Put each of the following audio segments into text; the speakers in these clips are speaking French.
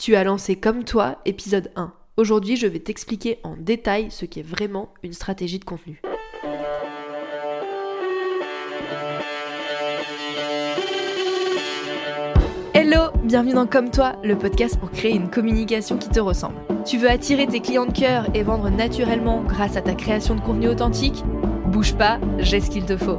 Tu as lancé comme toi, épisode 1. Aujourd'hui, je vais t'expliquer en détail ce qu'est vraiment une stratégie de contenu. Hello, bienvenue dans Comme toi, le podcast pour créer une communication qui te ressemble. Tu veux attirer tes clients de cœur et vendre naturellement grâce à ta création de contenu authentique? Bouge pas, j'ai ce qu'il te faut.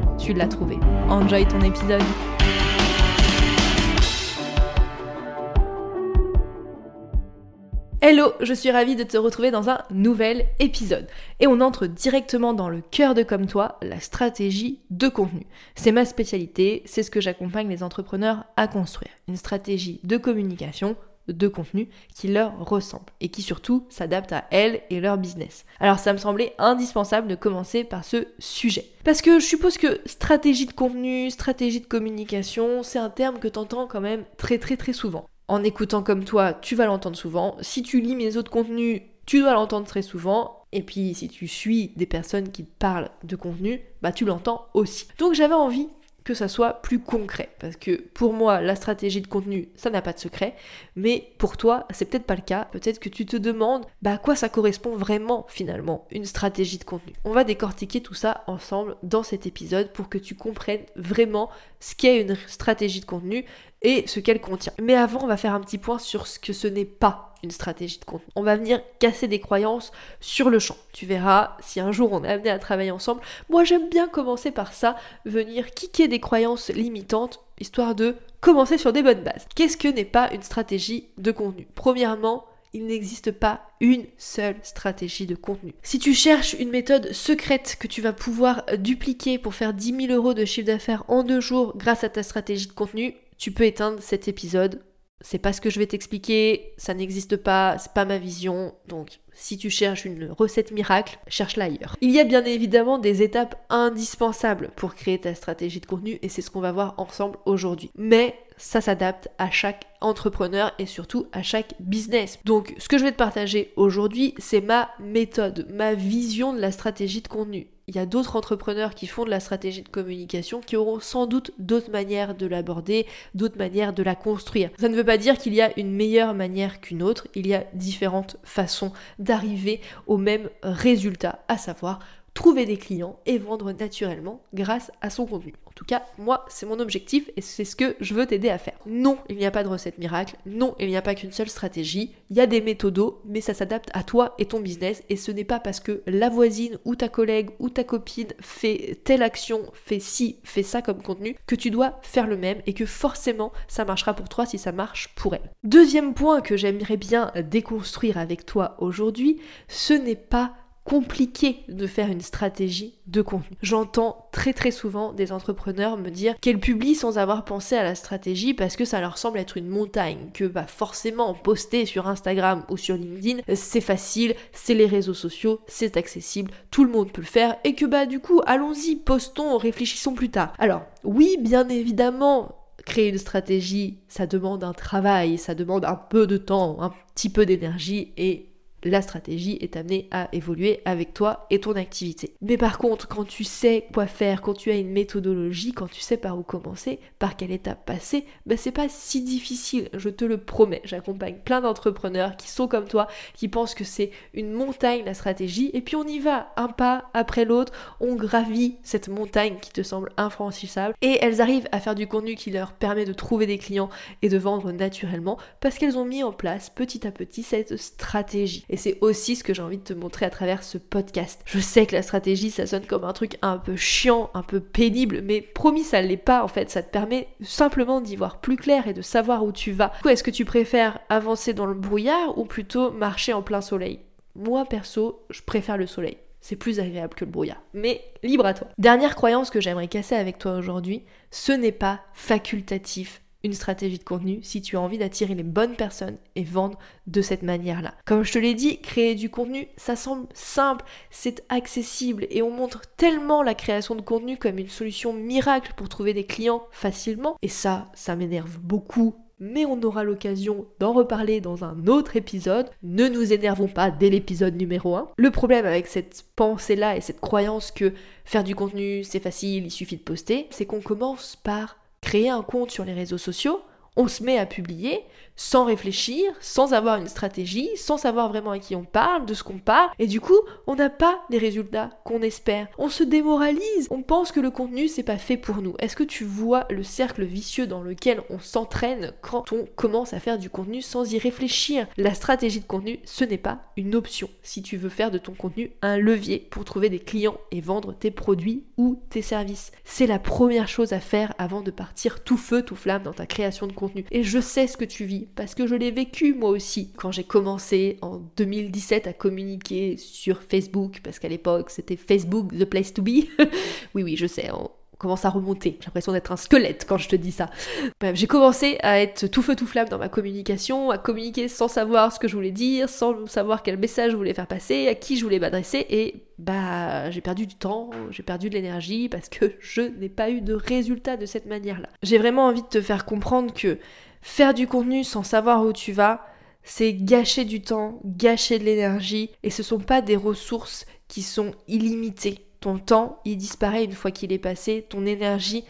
tu l'as trouvé. Enjoy ton épisode. Hello, je suis ravie de te retrouver dans un nouvel épisode. Et on entre directement dans le cœur de Comme toi, la stratégie de contenu. C'est ma spécialité, c'est ce que j'accompagne les entrepreneurs à construire. Une stratégie de communication de contenu qui leur ressemble et qui surtout s'adapte à elles et leur business. Alors ça me semblait indispensable de commencer par ce sujet. Parce que je suppose que stratégie de contenu, stratégie de communication, c'est un terme que tu entends quand même très très très souvent. En écoutant comme toi, tu vas l'entendre souvent. Si tu lis mes autres contenus, tu dois l'entendre très souvent. Et puis si tu suis des personnes qui parlent de contenu, bah tu l'entends aussi. Donc j'avais envie que ça soit plus concret. Parce que pour moi, la stratégie de contenu, ça n'a pas de secret. Mais pour toi, c'est peut-être pas le cas. Peut-être que tu te demandes bah, à quoi ça correspond vraiment finalement, une stratégie de contenu. On va décortiquer tout ça ensemble dans cet épisode pour que tu comprennes vraiment ce qu'est une stratégie de contenu et ce qu'elle contient. Mais avant, on va faire un petit point sur ce que ce n'est pas une stratégie de contenu. On va venir casser des croyances sur le champ. Tu verras si un jour on est amené à travailler ensemble. Moi j'aime bien commencer par ça, venir kicker des croyances limitantes, histoire de commencer sur des bonnes bases. Qu'est-ce que n'est pas une stratégie de contenu? Premièrement, il n'existe pas une seule stratégie de contenu. Si tu cherches une méthode secrète que tu vas pouvoir dupliquer pour faire 10 000 euros de chiffre d'affaires en deux jours grâce à ta stratégie de contenu, tu peux éteindre cet épisode c'est pas ce que je vais t'expliquer, ça n'existe pas, c'est pas ma vision, donc si tu cherches une recette miracle, cherche-la ailleurs. Il y a bien évidemment des étapes indispensables pour créer ta stratégie de contenu et c'est ce qu'on va voir ensemble aujourd'hui. Mais ça s'adapte à chaque entrepreneur et surtout à chaque business. Donc ce que je vais te partager aujourd'hui, c'est ma méthode, ma vision de la stratégie de contenu il y a d'autres entrepreneurs qui font de la stratégie de communication qui auront sans doute d'autres manières de l'aborder, d'autres manières de la construire. Ça ne veut pas dire qu'il y a une meilleure manière qu'une autre, il y a différentes façons d'arriver au même résultat, à savoir trouver des clients et vendre naturellement grâce à son contenu. En tout cas, moi, c'est mon objectif et c'est ce que je veux t'aider à faire. Non, il n'y a pas de recette miracle. Non, il n'y a pas qu'une seule stratégie. Il y a des méthodos, mais ça s'adapte à toi et ton business. Et ce n'est pas parce que la voisine ou ta collègue ou ta copine fait telle action, fait ci, fait ça comme contenu, que tu dois faire le même et que forcément ça marchera pour toi si ça marche pour elle. Deuxième point que j'aimerais bien déconstruire avec toi aujourd'hui, ce n'est pas compliqué de faire une stratégie de contenu. J'entends très très souvent des entrepreneurs me dire qu'elles publient sans avoir pensé à la stratégie parce que ça leur semble être une montagne, que bah forcément poster sur Instagram ou sur LinkedIn c'est facile, c'est les réseaux sociaux, c'est accessible, tout le monde peut le faire et que bah du coup allons-y, postons, réfléchissons plus tard. Alors oui bien évidemment créer une stratégie, ça demande un travail, ça demande un peu de temps, un petit peu d'énergie et la stratégie est amenée à évoluer avec toi et ton activité. Mais par contre, quand tu sais quoi faire, quand tu as une méthodologie, quand tu sais par où commencer, par quelle étape passer, ben c'est pas si difficile, je te le promets. J'accompagne plein d'entrepreneurs qui sont comme toi, qui pensent que c'est une montagne la stratégie, et puis on y va un pas après l'autre, on gravit cette montagne qui te semble infranchissable, et elles arrivent à faire du contenu qui leur permet de trouver des clients et de vendre naturellement, parce qu'elles ont mis en place petit à petit cette stratégie. Et c'est aussi ce que j'ai envie de te montrer à travers ce podcast. Je sais que la stratégie, ça sonne comme un truc un peu chiant, un peu pénible, mais promis, ça l'est pas en fait. Ça te permet simplement d'y voir plus clair et de savoir où tu vas. est-ce que tu préfères avancer dans le brouillard ou plutôt marcher en plein soleil? Moi, perso, je préfère le soleil. C'est plus agréable que le brouillard. Mais libre à toi. Dernière croyance que j'aimerais casser avec toi aujourd'hui, ce n'est pas facultatif une stratégie de contenu si tu as envie d'attirer les bonnes personnes et vendre de cette manière-là. Comme je te l'ai dit, créer du contenu, ça semble simple, c'est accessible et on montre tellement la création de contenu comme une solution miracle pour trouver des clients facilement. Et ça, ça m'énerve beaucoup mais on aura l'occasion d'en reparler dans un autre épisode. Ne nous énervons pas dès l'épisode numéro 1. Le problème avec cette pensée-là et cette croyance que faire du contenu c'est facile, il suffit de poster, c'est qu'on commence par créer un compte sur les réseaux sociaux, on se met à publier, sans réfléchir, sans avoir une stratégie, sans savoir vraiment à qui on parle, de ce qu'on parle, et du coup, on n'a pas les résultats qu'on espère. On se démoralise, on pense que le contenu c'est pas fait pour nous. Est-ce que tu vois le cercle vicieux dans lequel on s'entraîne quand on commence à faire du contenu sans y réfléchir? La stratégie de contenu, ce n'est pas une option si tu veux faire de ton contenu un levier pour trouver des clients et vendre tes produits ou tes services. C'est la première chose à faire avant de partir tout feu, tout flamme dans ta création de contenu. Et je sais ce que tu vis parce que je l'ai vécu moi aussi quand j'ai commencé en 2017 à communiquer sur Facebook, parce qu'à l'époque c'était Facebook the place to be. oui, oui, je sais, on commence à remonter. J'ai l'impression d'être un squelette quand je te dis ça. Bref, j'ai commencé à être tout feu tout flamme dans ma communication, à communiquer sans savoir ce que je voulais dire, sans savoir quel message je voulais faire passer, à qui je voulais m'adresser, et bah j'ai perdu du temps, j'ai perdu de l'énergie parce que je n'ai pas eu de résultat de cette manière-là. J'ai vraiment envie de te faire comprendre que Faire du contenu sans savoir où tu vas, c'est gâcher du temps, gâcher de l'énergie, et ce sont pas des ressources qui sont illimitées. Ton temps, il disparaît une fois qu'il est passé, ton énergie,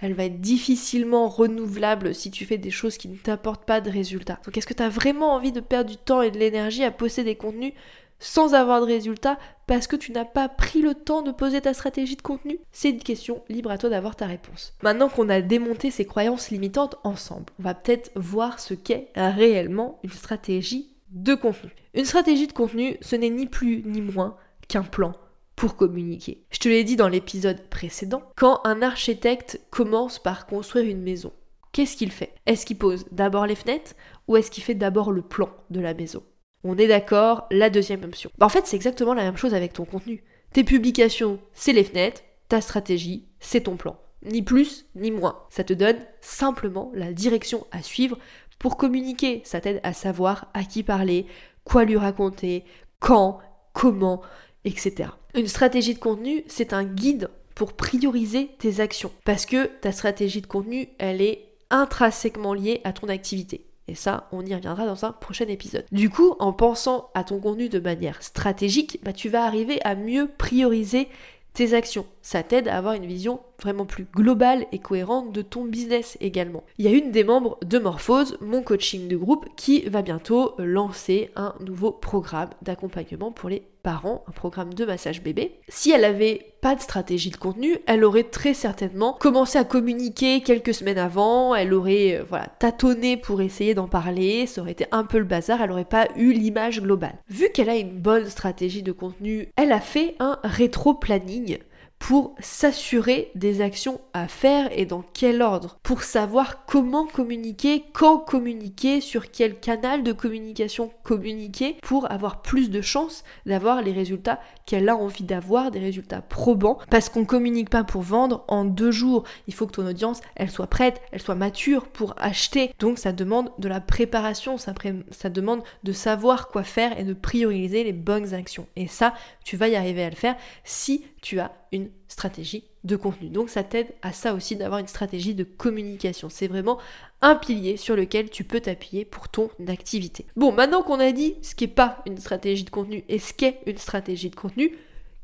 elle va être difficilement renouvelable si tu fais des choses qui ne t'apportent pas de résultats. Donc est-ce que tu as vraiment envie de perdre du temps et de l'énergie à posséder des contenus sans avoir de résultats parce que tu n'as pas pris le temps de poser ta stratégie de contenu C'est une question libre à toi d'avoir ta réponse. Maintenant qu'on a démonté ces croyances limitantes ensemble, on va peut-être voir ce qu'est réellement une stratégie de contenu. Une stratégie de contenu, ce n'est ni plus ni moins qu'un plan pour communiquer. Je te l'ai dit dans l'épisode précédent, quand un architecte commence par construire une maison, qu'est-ce qu'il fait? Est-ce qu'il pose d'abord les fenêtres ou est-ce qu'il fait d'abord le plan de la maison? On est d'accord, la deuxième option. Bah, en fait, c'est exactement la même chose avec ton contenu. Tes publications, c'est les fenêtres, ta stratégie, c'est ton plan. Ni plus, ni moins. Ça te donne simplement la direction à suivre pour communiquer. Ça t'aide à savoir à qui parler, quoi lui raconter, quand, comment, etc. Une stratégie de contenu, c'est un guide pour prioriser tes actions. Parce que ta stratégie de contenu, elle est intrinsèquement liée à ton activité. Et ça, on y reviendra dans un prochain épisode. Du coup, en pensant à ton contenu de manière stratégique, bah, tu vas arriver à mieux prioriser tes actions. Ça t'aide à avoir une vision vraiment plus globale et cohérente de ton business également. Il y a une des membres de Morphose, mon coaching de groupe, qui va bientôt lancer un nouveau programme d'accompagnement pour les parents, un programme de massage bébé. Si elle avait pas de stratégie de contenu, elle aurait très certainement commencé à communiquer quelques semaines avant, elle aurait euh, voilà, tâtonné pour essayer d'en parler, ça aurait été un peu le bazar, elle aurait pas eu l'image globale. Vu qu'elle a une bonne stratégie de contenu, elle a fait un rétro-planning pour s'assurer des actions à faire et dans quel ordre, pour savoir comment communiquer, quand communiquer, sur quel canal de communication communiquer, pour avoir plus de chances d'avoir les résultats qu'elle a envie d'avoir, des résultats probants, parce qu'on communique pas pour vendre en deux jours. Il faut que ton audience, elle soit prête, elle soit mature pour acheter. Donc ça demande de la préparation, ça, ça demande de savoir quoi faire et de prioriser les bonnes actions. Et ça, tu vas y arriver à le faire si tu as une stratégie de contenu. Donc ça t'aide à ça aussi d'avoir une stratégie de communication. C'est vraiment un pilier sur lequel tu peux t'appuyer pour ton activité. Bon, maintenant qu'on a dit ce qui n'est pas une stratégie de contenu et ce qu'est une stratégie de contenu,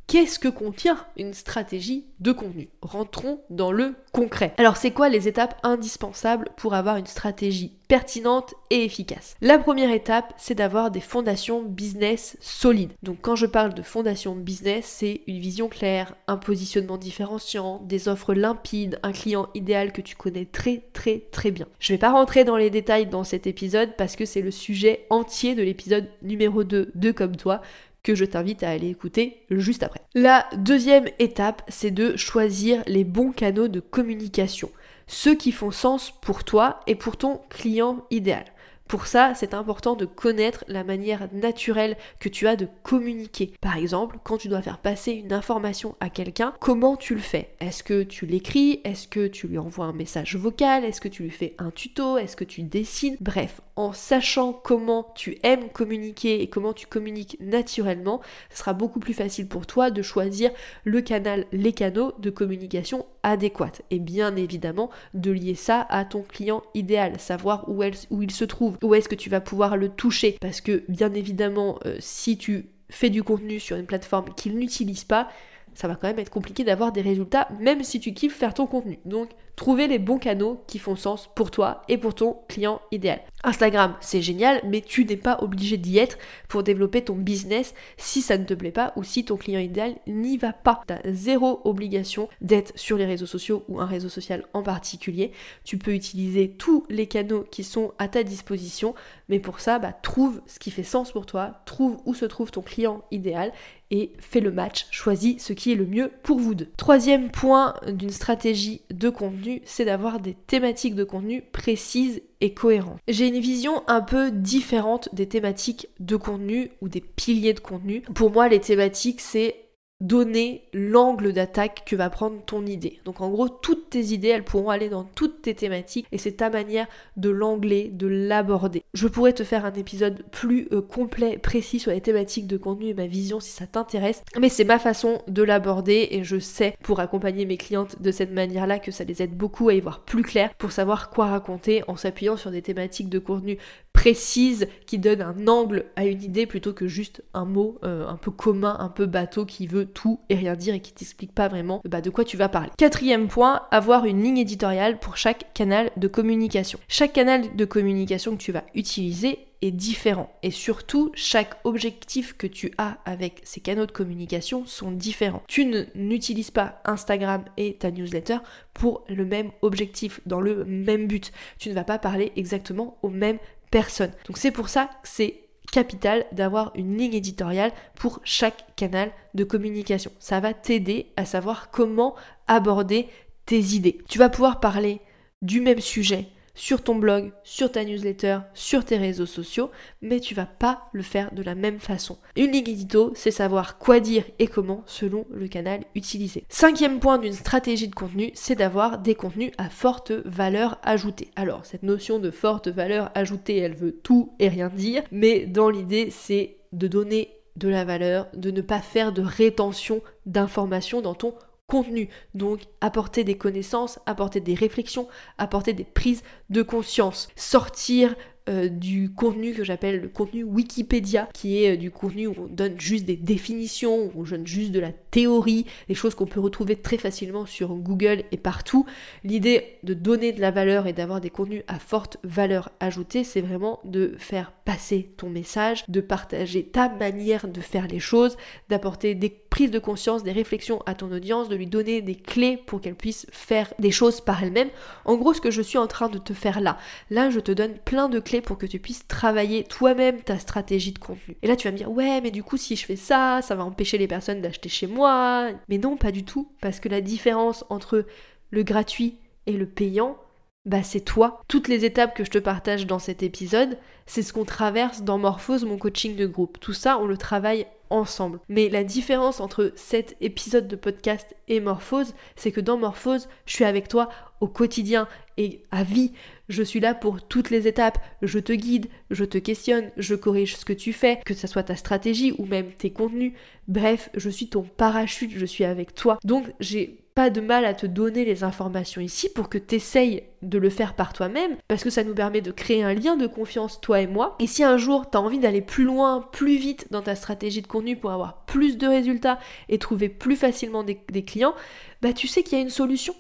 Qu'est-ce que contient une stratégie de contenu? Rentrons dans le concret. Alors c'est quoi les étapes indispensables pour avoir une stratégie pertinente et efficace? La première étape, c'est d'avoir des fondations business solides. Donc quand je parle de fondations business, c'est une vision claire, un positionnement différenciant, des offres limpides, un client idéal que tu connais très très très bien. Je vais pas rentrer dans les détails dans cet épisode parce que c'est le sujet entier de l'épisode numéro 2 de Comme toi que je t'invite à aller écouter juste après. La deuxième étape, c'est de choisir les bons canaux de communication, ceux qui font sens pour toi et pour ton client idéal. Pour ça, c'est important de connaître la manière naturelle que tu as de communiquer. Par exemple, quand tu dois faire passer une information à quelqu'un, comment tu le fais? Est-ce que tu l'écris? Est-ce que tu lui envoies un message vocal? Est-ce que tu lui fais un tuto? Est-ce que tu dessines? Bref, en sachant comment tu aimes communiquer et comment tu communiques naturellement, ce sera beaucoup plus facile pour toi de choisir le canal, les canaux de communication adéquate. Et bien évidemment, de lier ça à ton client idéal, savoir où, où il se trouve, où est-ce que tu vas pouvoir le toucher. Parce que bien évidemment, euh, si tu fais du contenu sur une plateforme qu'il n'utilise pas, ça va quand même être compliqué d'avoir des résultats, même si tu kiffes faire ton contenu. Donc, trouver les bons canaux qui font sens pour toi et pour ton client idéal. Instagram, c'est génial, mais tu n'es pas obligé d'y être pour développer ton business si ça ne te plaît pas ou si ton client idéal n'y va pas. Tu as zéro obligation d'être sur les réseaux sociaux ou un réseau social en particulier. Tu peux utiliser tous les canaux qui sont à ta disposition, mais pour ça, bah, trouve ce qui fait sens pour toi, trouve où se trouve ton client idéal et fais le match, choisis ce qui est le mieux pour vous deux. Troisième point d'une stratégie de contenu, c'est d'avoir des thématiques de contenu précises et cohérentes. J'ai une vision un peu différente des thématiques de contenu ou des piliers de contenu. Pour moi, les thématiques, c'est donner l'angle d'attaque que va prendre ton idée. Donc en gros, toutes tes idées, elles pourront aller dans toutes tes thématiques et c'est ta manière de l'angler, de l'aborder. Je pourrais te faire un épisode plus euh, complet, précis sur les thématiques de contenu et ma vision si ça t'intéresse, mais c'est ma façon de l'aborder et je sais pour accompagner mes clientes de cette manière-là que ça les aide beaucoup à y voir plus clair pour savoir quoi raconter en s'appuyant sur des thématiques de contenu précises qui donnent un angle à une idée plutôt que juste un mot euh, un peu commun, un peu bateau qui veut tout et rien dire et qui t'explique pas vraiment bah, de quoi tu vas parler. Quatrième point, avoir une ligne éditoriale pour chaque canal de communication. Chaque canal de communication que tu vas utiliser est différent et surtout chaque objectif que tu as avec ces canaux de communication sont différents. Tu n'utilises pas Instagram et ta newsletter pour le même objectif, dans le même but. Tu ne vas pas parler exactement aux mêmes personnes. Donc c'est pour ça que c'est capital d'avoir une ligne éditoriale pour chaque canal de communication. Ça va t'aider à savoir comment aborder tes idées. Tu vas pouvoir parler du même sujet sur ton blog, sur ta newsletter, sur tes réseaux sociaux, mais tu vas pas le faire de la même façon. Une ligne édito, c'est savoir quoi dire et comment selon le canal utilisé. Cinquième point d'une stratégie de contenu, c'est d'avoir des contenus à forte valeur ajoutée. Alors, cette notion de forte valeur ajoutée, elle veut tout et rien dire, mais dans l'idée, c'est de donner de la valeur, de ne pas faire de rétention d'informations dans ton contenu. Donc apporter des connaissances, apporter des réflexions, apporter des prises de conscience, sortir euh, du contenu que j'appelle le contenu Wikipédia, qui est euh, du contenu où on donne juste des définitions, où on donne juste de la théorie, des choses qu'on peut retrouver très facilement sur Google et partout. L'idée de donner de la valeur et d'avoir des contenus à forte valeur ajoutée, c'est vraiment de faire passer ton message, de partager ta manière de faire les choses, d'apporter des prises de conscience, des réflexions à ton audience, de lui donner des clés pour qu'elle puisse faire des choses par elle-même. En gros, ce que je suis en train de te faire là, là, je te donne plein de clés pour que tu puisses travailler toi-même ta stratégie de contenu. Et là, tu vas me dire, ouais, mais du coup, si je fais ça, ça va empêcher les personnes d'acheter chez moi. Mais non, pas du tout, parce que la différence entre le gratuit et le payant, bah c'est toi. Toutes les étapes que je te partage dans cet épisode, c'est ce qu'on traverse dans Morphose, mon coaching de groupe. Tout ça, on le travaille ensemble. Mais la différence entre cet épisode de podcast et Morphose, c'est que dans Morphose, je suis avec toi au quotidien et à vie. Je suis là pour toutes les étapes. Je te guide, je te questionne, je corrige ce que tu fais, que ce soit ta stratégie ou même tes contenus. Bref, je suis ton parachute, je suis avec toi. Donc j'ai pas de mal à te donner les informations ici pour que tu essayes de le faire par toi-même, parce que ça nous permet de créer un lien de confiance, toi et moi. Et si un jour tu as envie d'aller plus loin, plus vite dans ta stratégie de contenu pour avoir plus de résultats et trouver plus facilement des, des clients, bah tu sais qu'il y a une solution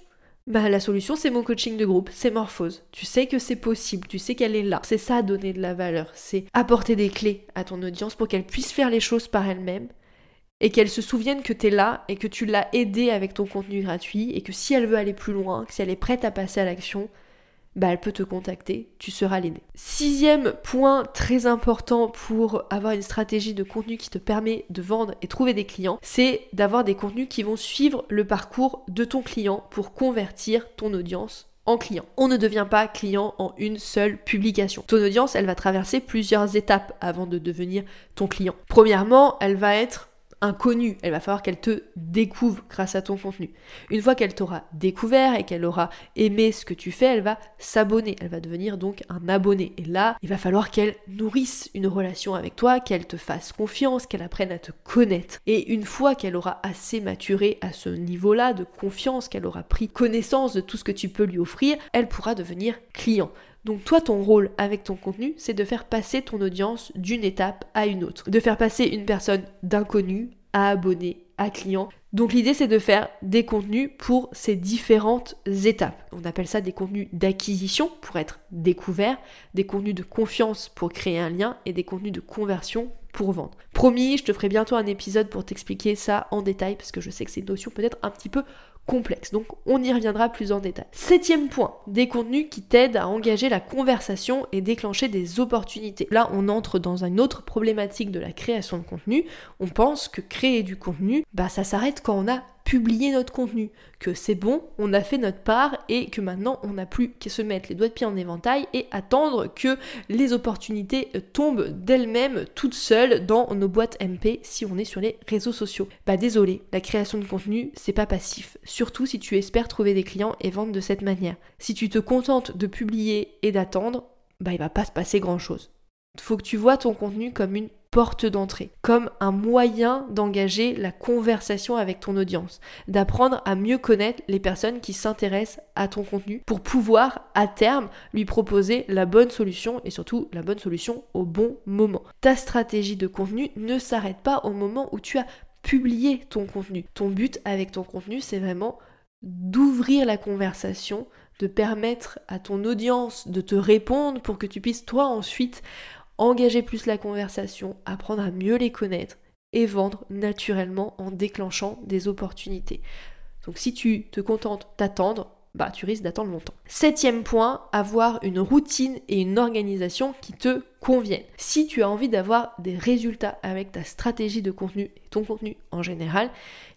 bah, la solution, c'est mon coaching de groupe, c'est Morphose. Tu sais que c'est possible, tu sais qu'elle est là. C'est ça, donner de la valeur. C'est apporter des clés à ton audience pour qu'elle puisse faire les choses par elle-même et qu'elle se souvienne que tu es là et que tu l'as aidée avec ton contenu gratuit et que si elle veut aller plus loin, que si elle est prête à passer à l'action, bah, elle peut te contacter, tu seras l'aîné. Sixième point très important pour avoir une stratégie de contenu qui te permet de vendre et trouver des clients, c'est d'avoir des contenus qui vont suivre le parcours de ton client pour convertir ton audience en client. On ne devient pas client en une seule publication. Ton audience, elle va traverser plusieurs étapes avant de devenir ton client. Premièrement, elle va être inconnue. Elle va falloir qu'elle te découvre grâce à ton contenu. Une fois qu'elle t'aura découvert et qu'elle aura aimé ce que tu fais, elle va s'abonner. Elle va devenir donc un abonné. Et là, il va falloir qu'elle nourrisse une relation avec toi, qu'elle te fasse confiance, qu'elle apprenne à te connaître. Et une fois qu'elle aura assez maturé à ce niveau-là de confiance, qu'elle aura pris connaissance de tout ce que tu peux lui offrir, elle pourra devenir client. Donc toi, ton rôle avec ton contenu, c'est de faire passer ton audience d'une étape à une autre. De faire passer une personne d'inconnu à abonné à client. Donc l'idée c'est de faire des contenus pour ces différentes étapes. On appelle ça des contenus d'acquisition pour être découvert, des contenus de confiance pour créer un lien et des contenus de conversion pour vendre. Promis, je te ferai bientôt un épisode pour t'expliquer ça en détail parce que je sais que c'est une notion peut-être un petit peu complexe. Donc on y reviendra plus en détail. Septième point, des contenus qui t'aident à engager la conversation et déclencher des opportunités. Là, on entre dans une autre problématique de la création de contenu. On pense que créer du contenu, bah ça s'arrête quand on a publié notre contenu, que c'est bon, on a fait notre part et que maintenant on n'a plus qu'à se mettre les doigts de pied en éventail et attendre que les opportunités tombent d'elles-mêmes toutes seules dans nos boîtes MP si on est sur les réseaux sociaux. Bah désolé, la création de contenu c'est pas passif, surtout si tu espères trouver des clients et vendre de cette manière. Si tu te contentes de publier et d'attendre, bah il va pas se passer grand chose. Faut que tu vois ton contenu comme une porte d'entrée, comme un moyen d'engager la conversation avec ton audience, d'apprendre à mieux connaître les personnes qui s'intéressent à ton contenu pour pouvoir à terme lui proposer la bonne solution et surtout la bonne solution au bon moment. Ta stratégie de contenu ne s'arrête pas au moment où tu as publié ton contenu. Ton but avec ton contenu, c'est vraiment d'ouvrir la conversation, de permettre à ton audience de te répondre pour que tu puisses toi ensuite engager plus la conversation, apprendre à mieux les connaître et vendre naturellement en déclenchant des opportunités. Donc si tu te contentes d'attendre, bah tu risques d'attendre longtemps. Septième point, avoir une routine et une organisation qui te conviennent. Si tu as envie d'avoir des résultats avec ta stratégie de contenu et ton contenu en général,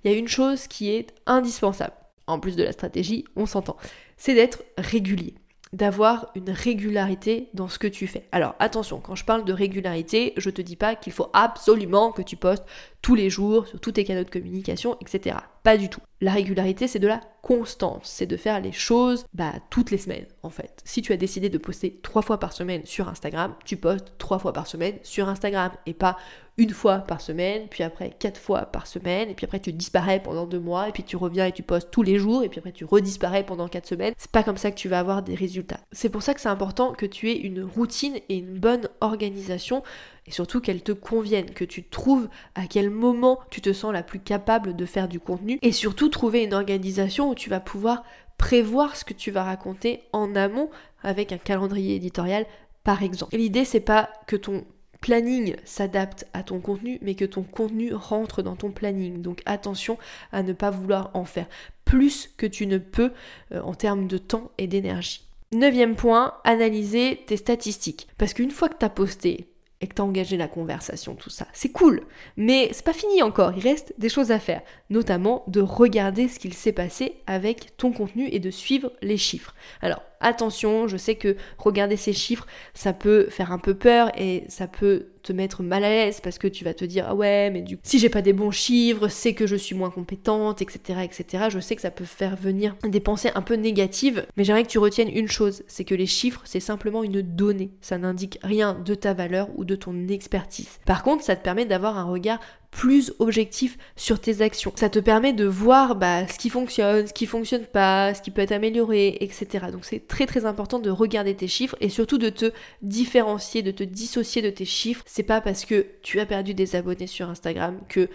il y a une chose qui est indispensable. En plus de la stratégie, on s'entend. C'est d'être régulier d'avoir une régularité dans ce que tu fais. Alors attention, quand je parle de régularité, je te dis pas qu'il faut absolument que tu postes tous les jours sur tous tes canaux de communication, etc. Pas du tout. La régularité, c'est de la constance, c'est de faire les choses bah, toutes les semaines en fait. Si tu as décidé de poster trois fois par semaine sur Instagram, tu postes trois fois par semaine sur Instagram et pas une fois par semaine, puis après quatre fois par semaine, et puis après tu disparais pendant deux mois, et puis tu reviens et tu postes tous les jours, et puis après tu redisparais pendant quatre semaines. C'est pas comme ça que tu vas avoir des résultats. C'est pour ça que c'est important que tu aies une routine et une bonne organisation et surtout qu'elle te convienne, que tu trouves à quel moment tu te sens la plus capable de faire du contenu et surtout trouver une organisation où tu vas pouvoir prévoir ce que tu vas raconter en amont avec un calendrier éditorial par exemple. L'idée c'est pas que ton planning s'adapte à ton contenu, mais que ton contenu rentre dans ton planning. Donc attention à ne pas vouloir en faire plus que tu ne peux euh, en termes de temps et d'énergie. Neuvième point, analyser tes statistiques. Parce qu'une fois que tu as posté et que tu as engagé la conversation, tout ça. C'est cool, mais c'est pas fini encore, il reste des choses à faire, notamment de regarder ce qu'il s'est passé avec ton contenu et de suivre les chiffres. Alors, attention, je sais que regarder ces chiffres, ça peut faire un peu peur et ça peut te mettre mal à l'aise parce que tu vas te dire ah ouais mais du coup si j'ai pas des bons chiffres c'est que je suis moins compétente etc etc je sais que ça peut faire venir des pensées un peu négatives mais j'aimerais que tu retiennes une chose c'est que les chiffres c'est simplement une donnée. Ça n'indique rien de ta valeur ou de ton expertise. Par contre ça te permet d'avoir un regard plus objectif sur tes actions. Ça te permet de voir bah, ce qui fonctionne, ce qui fonctionne pas, ce qui peut être amélioré, etc. Donc c'est très très important de regarder tes chiffres et surtout de te différencier, de te dissocier de tes chiffres. C'est pas parce que tu as perdu des abonnés sur Instagram que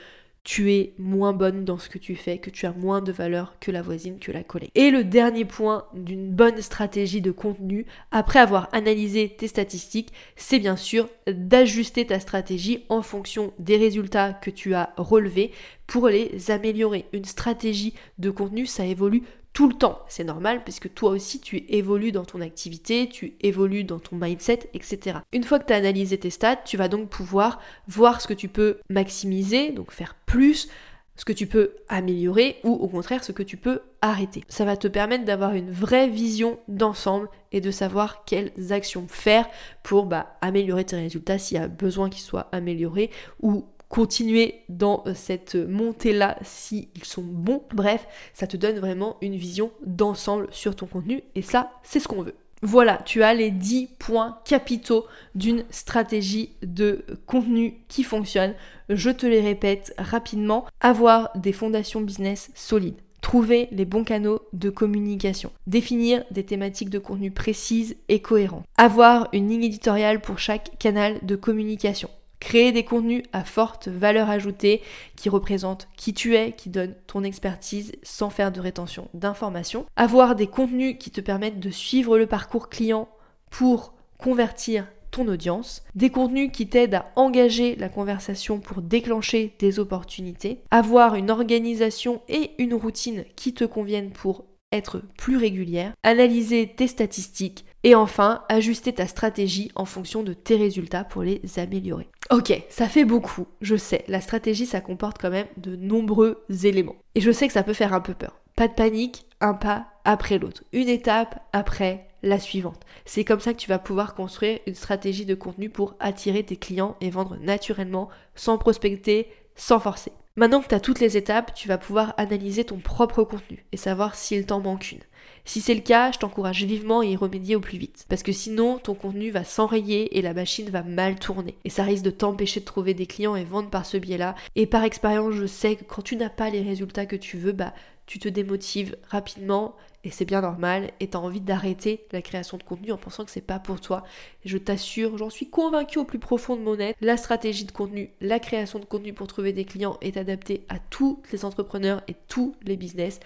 tu es moins bonne dans ce que tu fais, que tu as moins de valeur que la voisine, que la collègue. Et le dernier point d'une bonne stratégie de contenu, après avoir analysé tes statistiques, c'est bien sûr d'ajuster ta stratégie en fonction des résultats que tu as relevés pour les améliorer. Une stratégie de contenu, ça évolue tout le temps. C'est normal puisque toi aussi tu évolues dans ton activité, tu évolues dans ton mindset, etc. Une fois que tu as analysé tes stats, tu vas donc pouvoir voir ce que tu peux maximiser, donc faire plus, ce que tu peux améliorer ou au contraire ce que tu peux arrêter. Ça va te permettre d'avoir une vraie vision d'ensemble et de savoir quelles actions faire pour bah, améliorer tes résultats s'il y a besoin qu'ils soient améliorés ou continuer dans cette montée-là s'ils sont bons. Bref, ça te donne vraiment une vision d'ensemble sur ton contenu et ça, c'est ce qu'on veut. Voilà, tu as les 10 points capitaux d'une stratégie de contenu qui fonctionne. Je te les répète rapidement. Avoir des fondations business solides. Trouver les bons canaux de communication. Définir des thématiques de contenu précises et cohérentes. Avoir une ligne éditoriale pour chaque canal de communication. Créer des contenus à forte valeur ajoutée qui représentent qui tu es, qui donnent ton expertise sans faire de rétention d'informations. Avoir des contenus qui te permettent de suivre le parcours client pour convertir ton audience, des contenus qui t'aident à engager la conversation pour déclencher des opportunités, avoir une organisation et une routine qui te conviennent pour être plus régulière, analyser tes statistiques et enfin ajuster ta stratégie en fonction de tes résultats pour les améliorer. Ok, ça fait beaucoup, je sais, la stratégie ça comporte quand même de nombreux éléments. Et je sais que ça peut faire un peu peur. Pas de panique, un pas après l'autre, une étape après la suivante. C'est comme ça que tu vas pouvoir construire une stratégie de contenu pour attirer tes clients et vendre naturellement, sans prospecter, sans forcer. Maintenant que tu as toutes les étapes, tu vas pouvoir analyser ton propre contenu et savoir s'il t'en manque une. Si c'est le cas, je t'encourage vivement à y remédier au plus vite. Parce que sinon, ton contenu va s'enrayer et la machine va mal tourner. Et ça risque de t'empêcher de trouver des clients et vendre par ce biais-là. Et par expérience, je sais que quand tu n'as pas les résultats que tu veux, bah tu te démotives rapidement et c'est bien normal et tu as envie d'arrêter la création de contenu en pensant que c'est pas pour toi. Je t'assure, j'en suis convaincue au plus profond de mon être, la stratégie de contenu, la création de contenu pour trouver des clients est adaptée à tous les entrepreneurs et tous les business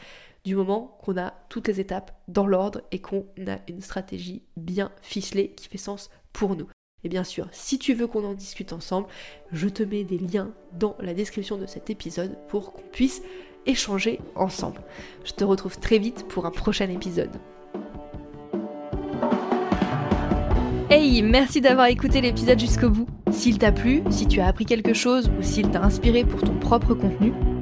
du moment qu'on a toutes les étapes dans l'ordre et qu'on a une stratégie bien ficelée qui fait sens pour nous. Et bien sûr, si tu veux qu'on en discute ensemble, je te mets des liens dans la description de cet épisode pour qu'on puisse échanger ensemble. Je te retrouve très vite pour un prochain épisode. Hey, merci d'avoir écouté l'épisode jusqu'au bout. S'il t'a plu, si tu as appris quelque chose ou s'il t'a inspiré pour ton propre contenu,